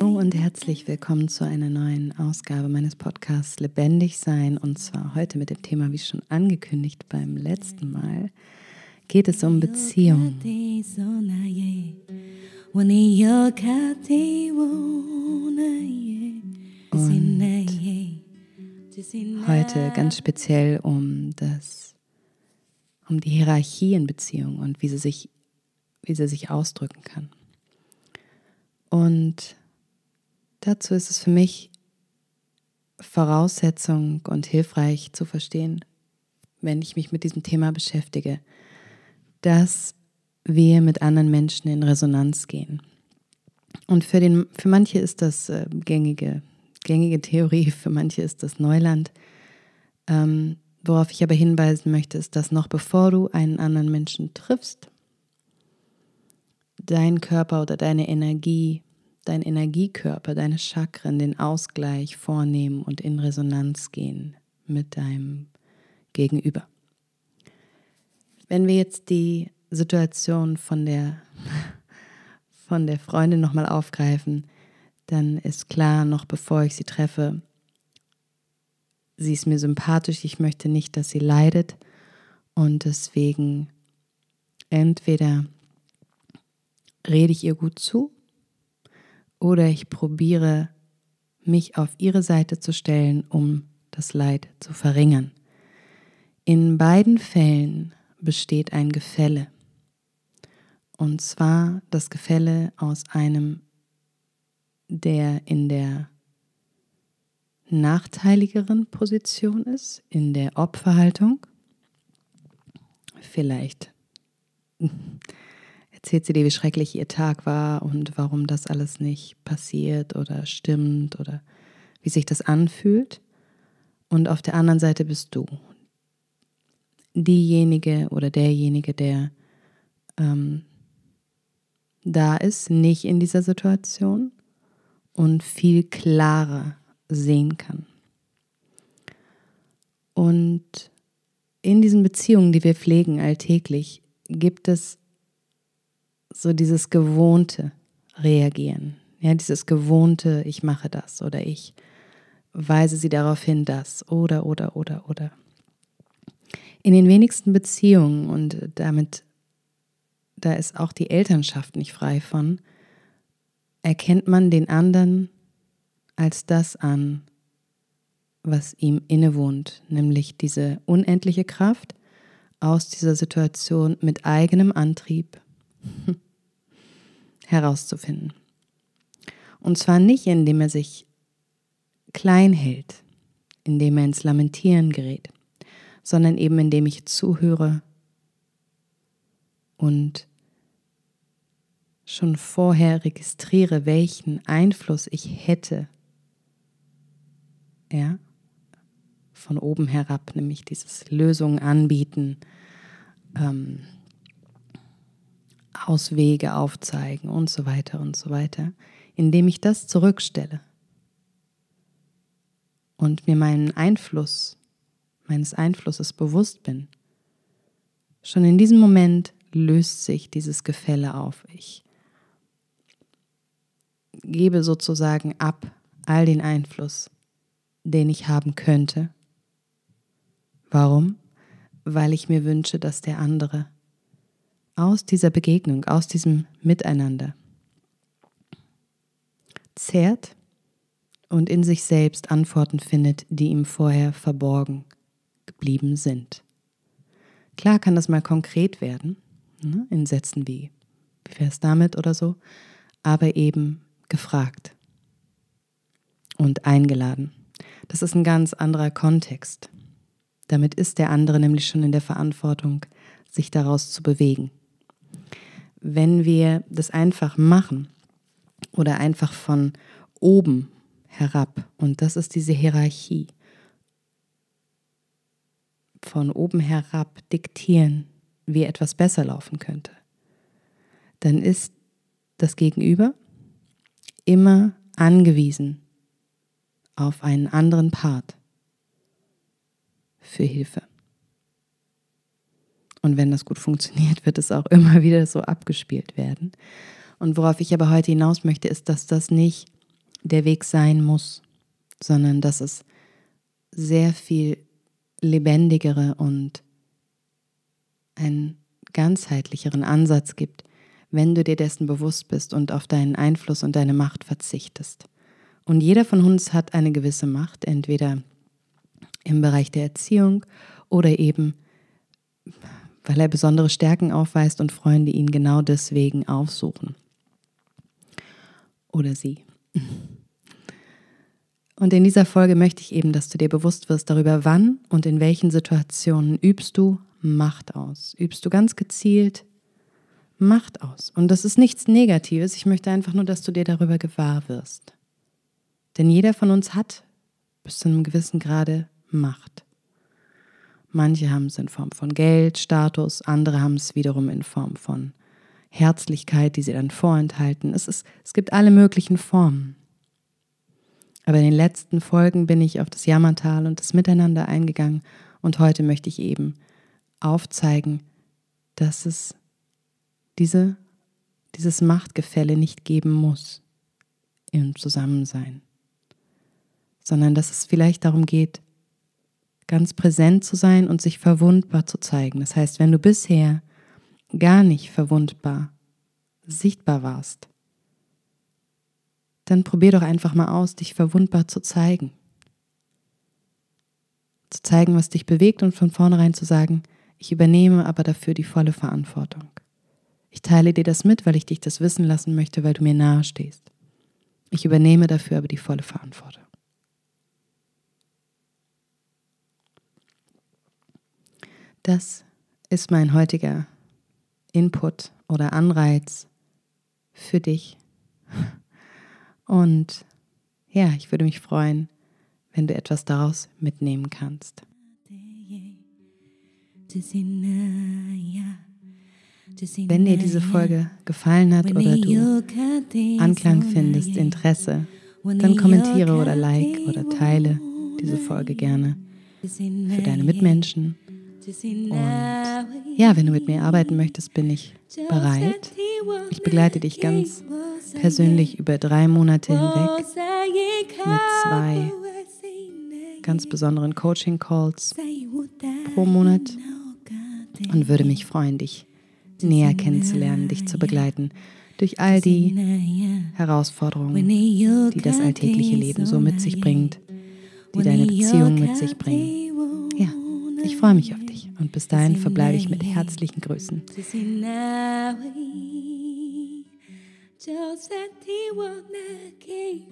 Hallo und herzlich willkommen zu einer neuen Ausgabe meines Podcasts Lebendig Sein und zwar heute mit dem Thema, wie schon angekündigt beim letzten Mal, geht es um Beziehung. Und heute ganz speziell um das, um die Hierarchie in Beziehung und wie sie sich, wie sie sich ausdrücken kann. Und dazu ist es für mich Voraussetzung und hilfreich zu verstehen, wenn ich mich mit diesem Thema beschäftige, dass wir mit anderen Menschen in Resonanz gehen. Und für, den, für manche ist das äh, gängige, gängige Theorie, für manche ist das Neuland. Ähm, worauf ich aber hinweisen möchte, ist, dass noch bevor du einen anderen Menschen triffst, dein Körper oder deine Energie, dein Energiekörper, deine Chakren den Ausgleich vornehmen und in Resonanz gehen mit deinem Gegenüber. Wenn wir jetzt die Situation von der, von der Freundin nochmal aufgreifen, dann ist klar, noch bevor ich sie treffe, sie ist mir sympathisch, ich möchte nicht, dass sie leidet und deswegen entweder rede ich ihr gut zu oder ich probiere mich auf ihre Seite zu stellen, um das Leid zu verringern. In beiden Fällen besteht ein Gefälle. Und zwar das Gefälle aus einem, der in der nachteiligeren Position ist, in der Opferhaltung. Vielleicht erzählt sie dir, wie schrecklich ihr Tag war und warum das alles nicht passiert oder stimmt oder wie sich das anfühlt. Und auf der anderen Seite bist du diejenige oder derjenige, der ähm, da ist, nicht in dieser Situation und viel klarer sehen kann. Und in diesen Beziehungen, die wir pflegen alltäglich, gibt es so dieses gewohnte Reagieren. Ja, dieses gewohnte, ich mache das oder ich weise sie darauf hin, das oder, oder, oder, oder. In den wenigsten Beziehungen, und damit, da ist auch die Elternschaft nicht frei von, erkennt man den anderen als das an, was ihm innewohnt, nämlich diese unendliche Kraft aus dieser Situation mit eigenem Antrieb herauszufinden. Und zwar nicht, indem er sich klein hält, indem er ins Lamentieren gerät, sondern eben indem ich zuhöre und schon vorher registriere, welchen Einfluss ich hätte. Ja, von oben herab, nämlich dieses Lösungen anbieten, ähm, Auswege aufzeigen und so weiter und so weiter, indem ich das zurückstelle und mir meinen Einfluss meines Einflusses bewusst bin, schon in diesem Moment löst sich dieses Gefälle auf. Ich gebe sozusagen ab all den Einfluss, den ich haben könnte. Warum? Weil ich mir wünsche, dass der andere aus dieser Begegnung, aus diesem Miteinander zehrt und in sich selbst Antworten findet, die ihm vorher verborgen geblieben sind. Klar kann das mal konkret werden, ne, in Sätzen wie, wie wäre es damit oder so, aber eben gefragt und eingeladen. Das ist ein ganz anderer Kontext. Damit ist der andere nämlich schon in der Verantwortung, sich daraus zu bewegen. Wenn wir das einfach machen oder einfach von oben herab, und das ist diese Hierarchie, von oben herab diktieren, wie etwas besser laufen könnte, dann ist das Gegenüber immer angewiesen auf einen anderen Part für Hilfe. Und wenn das gut funktioniert, wird es auch immer wieder so abgespielt werden. Und worauf ich aber heute hinaus möchte, ist, dass das nicht der Weg sein muss, sondern dass es sehr viel lebendigere und einen ganzheitlicheren Ansatz gibt, wenn du dir dessen bewusst bist und auf deinen Einfluss und deine Macht verzichtest. Und jeder von uns hat eine gewisse Macht, entweder im Bereich der Erziehung oder eben, weil er besondere Stärken aufweist und Freunde ihn genau deswegen aufsuchen. Oder sie. Und in dieser Folge möchte ich eben, dass du dir bewusst wirst darüber, wann und in welchen Situationen übst du Macht aus. Übst du ganz gezielt Macht aus. Und das ist nichts Negatives. Ich möchte einfach nur, dass du dir darüber gewahr wirst. Denn jeder von uns hat bis zu einem gewissen Grade Macht. Manche haben es in Form von Geld, Status, andere haben es wiederum in Form von Herzlichkeit, die sie dann vorenthalten. Es, ist, es gibt alle möglichen Formen. Aber in den letzten Folgen bin ich auf das Jammertal und das Miteinander eingegangen und heute möchte ich eben aufzeigen, dass es diese, dieses Machtgefälle nicht geben muss im Zusammensein, sondern dass es vielleicht darum geht, ganz präsent zu sein und sich verwundbar zu zeigen. Das heißt, wenn du bisher gar nicht verwundbar sichtbar warst, dann probier doch einfach mal aus, dich verwundbar zu zeigen. Zu zeigen, was dich bewegt und von vornherein zu sagen, ich übernehme aber dafür die volle Verantwortung. Ich teile dir das mit, weil ich dich das wissen lassen möchte, weil du mir nahe stehst. Ich übernehme dafür aber die volle Verantwortung. Das ist mein heutiger Input oder Anreiz für dich. Und ja, ich würde mich freuen, wenn du etwas daraus mitnehmen kannst. Wenn dir diese Folge gefallen hat oder du Anklang findest, Interesse, dann kommentiere oder like oder teile diese Folge gerne für deine Mitmenschen. Und ja, wenn du mit mir arbeiten möchtest, bin ich bereit. Ich begleite dich ganz persönlich über drei Monate hinweg mit zwei ganz besonderen Coaching-Calls pro Monat und würde mich freuen, dich näher kennenzulernen, dich zu begleiten durch all die Herausforderungen, die das alltägliche Leben so mit sich bringt, die deine Beziehung mit sich bringen. Ja, ich freue mich auf dich und bis dahin verbleibe ich mit herzlichen Grüßen. Josatiwa na ke.